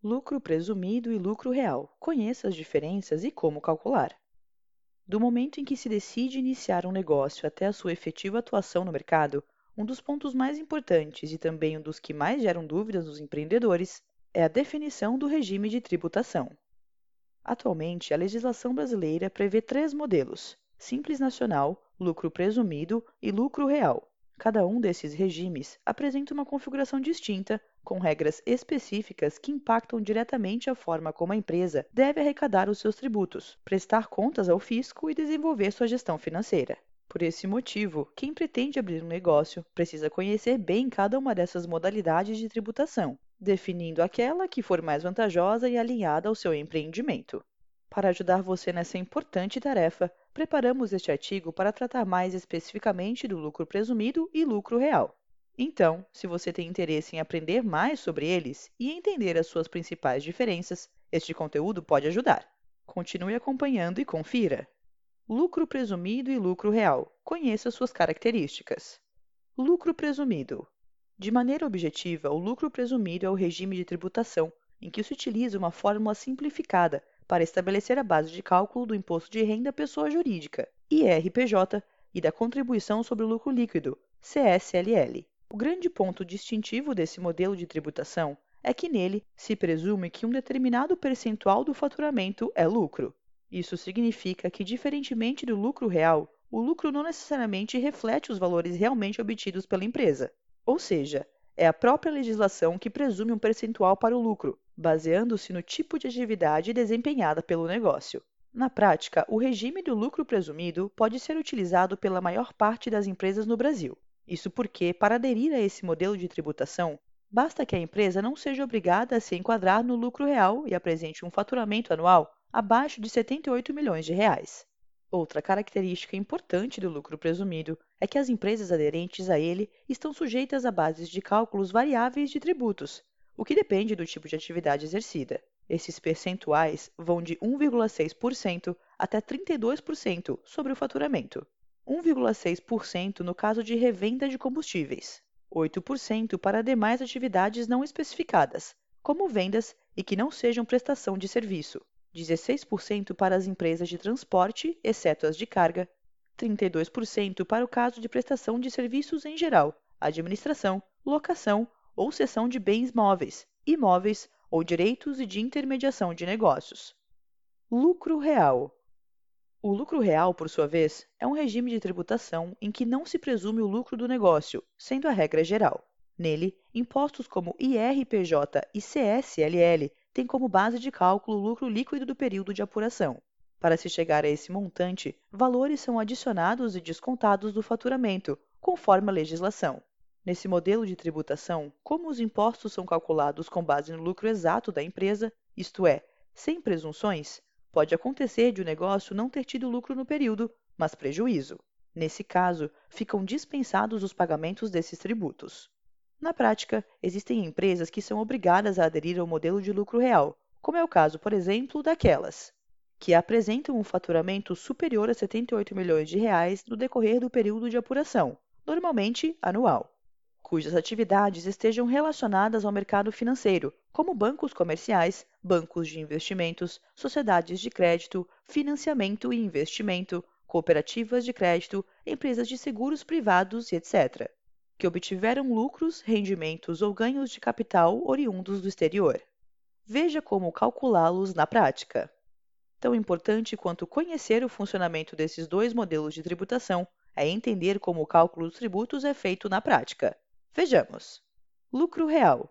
Lucro presumido e lucro real. Conheça as diferenças e como calcular. Do momento em que se decide iniciar um negócio até a sua efetiva atuação no mercado, um dos pontos mais importantes e também um dos que mais geram dúvidas nos empreendedores é a definição do regime de tributação. Atualmente, a legislação brasileira prevê três modelos: Simples Nacional, Lucro Presumido e Lucro Real. Cada um desses regimes apresenta uma configuração distinta, com regras específicas que impactam diretamente a forma como a empresa deve arrecadar os seus tributos, prestar contas ao fisco e desenvolver sua gestão financeira. Por esse motivo, quem pretende abrir um negócio precisa conhecer bem cada uma dessas modalidades de tributação, definindo aquela que for mais vantajosa e alinhada ao seu empreendimento. Para ajudar você nessa importante tarefa, preparamos este artigo para tratar mais especificamente do lucro presumido e lucro real. Então, se você tem interesse em aprender mais sobre eles e entender as suas principais diferenças, este conteúdo pode ajudar. Continue acompanhando e confira! Lucro presumido e lucro real. Conheça suas características. Lucro presumido. De maneira objetiva, o lucro presumido é o regime de tributação em que se utiliza uma fórmula simplificada para estabelecer a base de cálculo do imposto de renda pessoa jurídica, IRPJ, e da contribuição sobre o lucro líquido, CSLL. O grande ponto distintivo desse modelo de tributação é que nele se presume que um determinado percentual do faturamento é lucro. Isso significa que, diferentemente do lucro real, o lucro não necessariamente reflete os valores realmente obtidos pela empresa. Ou seja, é a própria legislação que presume um percentual para o lucro, baseando-se no tipo de atividade desempenhada pelo negócio. Na prática, o regime do lucro presumido pode ser utilizado pela maior parte das empresas no Brasil. Isso porque, para aderir a esse modelo de tributação, basta que a empresa não seja obrigada a se enquadrar no lucro real e apresente um faturamento anual abaixo de 78 milhões de reais. Outra característica importante do lucro presumido é que as empresas aderentes a ele estão sujeitas a bases de cálculos variáveis de tributos, o que depende do tipo de atividade exercida. Esses percentuais vão de 1,6% até 32% sobre o faturamento. 1,6% no caso de revenda de combustíveis, 8% para demais atividades não especificadas, como vendas e que não sejam prestação de serviço, 16% para as empresas de transporte, exceto as de carga, 32% para o caso de prestação de serviços em geral, administração, locação ou cessão de bens móveis, imóveis ou direitos e de intermediação de negócios. Lucro real. O lucro real, por sua vez, é um regime de tributação em que não se presume o lucro do negócio, sendo a regra geral. Nele, impostos como IRPJ e CSLL tem como base de cálculo o lucro líquido do período de apuração. Para se chegar a esse montante, valores são adicionados e descontados do faturamento, conforme a legislação. Nesse modelo de tributação, como os impostos são calculados com base no lucro exato da empresa, isto é, sem presunções, pode acontecer de o negócio não ter tido lucro no período, mas prejuízo. Nesse caso, ficam dispensados os pagamentos desses tributos. Na prática, existem empresas que são obrigadas a aderir ao modelo de lucro real, como é o caso, por exemplo, daquelas que apresentam um faturamento superior a 78 milhões de reais no decorrer do período de apuração, normalmente anual, cujas atividades estejam relacionadas ao mercado financeiro, como bancos comerciais, bancos de investimentos, sociedades de crédito, financiamento e investimento, cooperativas de crédito, empresas de seguros privados etc que obtiveram lucros, rendimentos ou ganhos de capital oriundos do exterior. Veja como calculá-los na prática. Tão importante quanto conhecer o funcionamento desses dois modelos de tributação é entender como o cálculo dos tributos é feito na prática. Vejamos. Lucro real.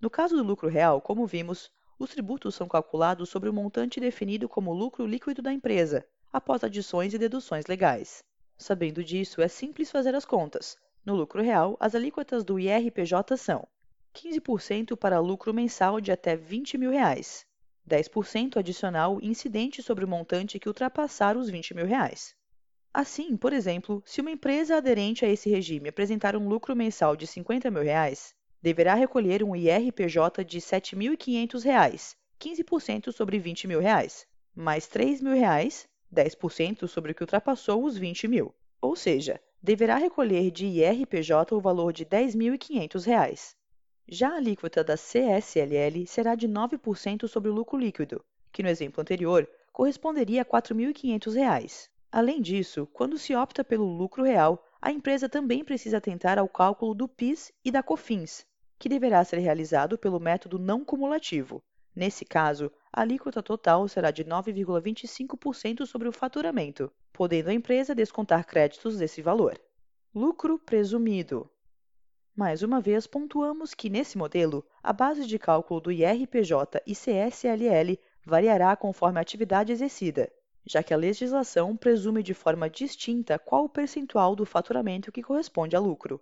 No caso do lucro real, como vimos, os tributos são calculados sobre o montante definido como lucro líquido da empresa, após adições e deduções legais. Sabendo disso, é simples fazer as contas, no lucro real, as alíquotas do IRPJ são 15% para lucro mensal de até 20 mil reais, 10% adicional incidente sobre o montante que ultrapassar os 20 mil reais. Assim, por exemplo, se uma empresa aderente a esse regime apresentar um lucro mensal de 50 mil reais, deverá recolher um IRPJ de R$ 7.500, 15% sobre 20 mil reais, mais 3 mil reais, 10% sobre o que ultrapassou os R$ 20 mil. Ou seja, deverá recolher de IRPJ o valor de R$ 10.500. Já a alíquota da CSLL será de 9% sobre o lucro líquido, que no exemplo anterior corresponderia a R$ 4.500. Além disso, quando se opta pelo lucro real, a empresa também precisa atentar ao cálculo do PIS e da COFINS, que deverá ser realizado pelo método não cumulativo. Nesse caso, a alíquota total será de 9,25% sobre o faturamento, podendo a empresa descontar créditos desse valor. Lucro presumido. Mais uma vez, pontuamos que, nesse modelo, a base de cálculo do IRPJ e CSLL variará conforme a atividade exercida, já que a legislação presume de forma distinta qual o percentual do faturamento que corresponde a lucro.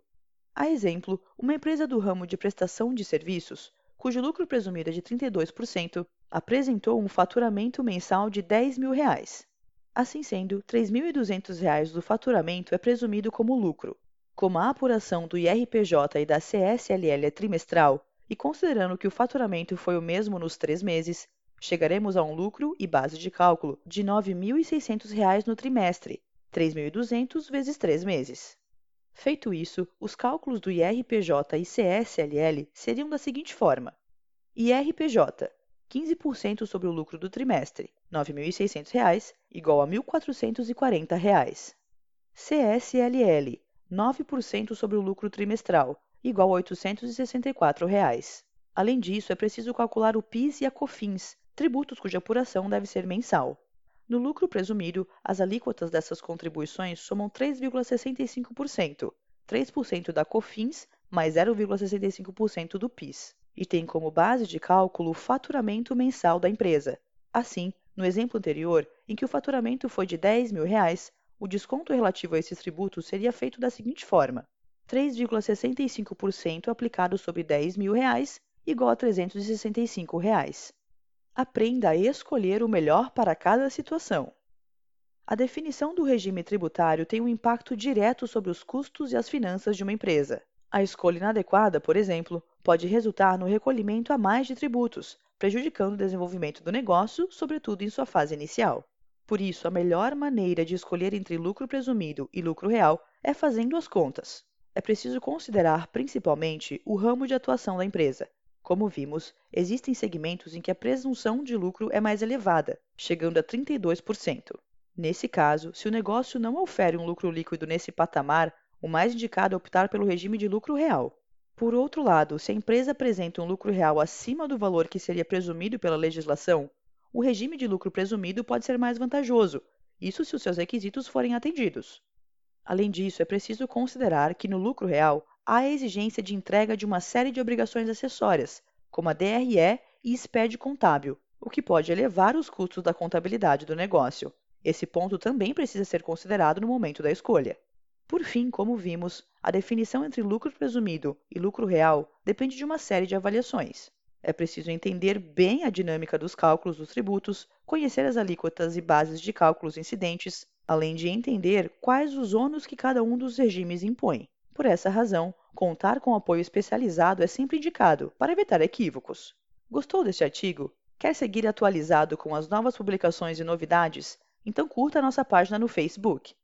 A exemplo, uma empresa do ramo de prestação de serviços, cujo lucro presumido é de 32%, apresentou um faturamento mensal de 10 mil reais. Assim sendo, R$ 3.200 do faturamento é presumido como lucro. Como a apuração do IRPJ e da CSLL é trimestral, e considerando que o faturamento foi o mesmo nos três meses, chegaremos a um lucro e base de cálculo de R$ 9.600 no trimestre, 3.200 vezes três meses. Feito isso, os cálculos do IRPJ e CSLL seriam da seguinte forma: IRPJ 15% sobre o lucro do trimestre, R$ 9.600, igual a R$ 1.440. CSLL 9% sobre o lucro trimestral, igual a 864 reais. Além disso, é preciso calcular o PIS e a COFINS, tributos cuja apuração deve ser mensal. No lucro presumido, as alíquotas dessas contribuições somam 3,65%, 3% da COFINS mais 0,65% do PIS, e tem como base de cálculo o faturamento mensal da empresa. Assim, no exemplo anterior, em que o faturamento foi de 10 mil reais, o desconto relativo a esses tributos seria feito da seguinte forma: 3,65% aplicado sobre 10 mil reais, igual a 365 reais. Aprenda a escolher o melhor para cada situação. A definição do regime tributário tem um impacto direto sobre os custos e as finanças de uma empresa. A escolha inadequada, por exemplo, pode resultar no recolhimento a mais de tributos, prejudicando o desenvolvimento do negócio, sobretudo em sua fase inicial. Por isso, a melhor maneira de escolher entre lucro presumido e lucro real é fazendo as contas. É preciso considerar principalmente o ramo de atuação da empresa, como vimos, existem segmentos em que a presunção de lucro é mais elevada, chegando a 32%. Nesse caso, se o negócio não ofere um lucro líquido nesse patamar, o mais indicado é optar pelo regime de lucro real. Por outro lado, se a empresa apresenta um lucro real acima do valor que seria presumido pela legislação, o regime de lucro presumido pode ser mais vantajoso, isso se os seus requisitos forem atendidos. Além disso, é preciso considerar que no lucro real há a exigência de entrega de uma série de obrigações acessórias, como a DRE e SPED contábil, o que pode elevar os custos da contabilidade do negócio. Esse ponto também precisa ser considerado no momento da escolha. Por fim, como vimos, a definição entre lucro presumido e lucro real depende de uma série de avaliações. É preciso entender bem a dinâmica dos cálculos dos tributos, conhecer as alíquotas e bases de cálculos incidentes, além de entender quais os ônus que cada um dos regimes impõe. Por essa razão, contar com apoio especializado é sempre indicado, para evitar equívocos. Gostou deste artigo? Quer seguir atualizado com as novas publicações e novidades? Então curta a nossa página no Facebook.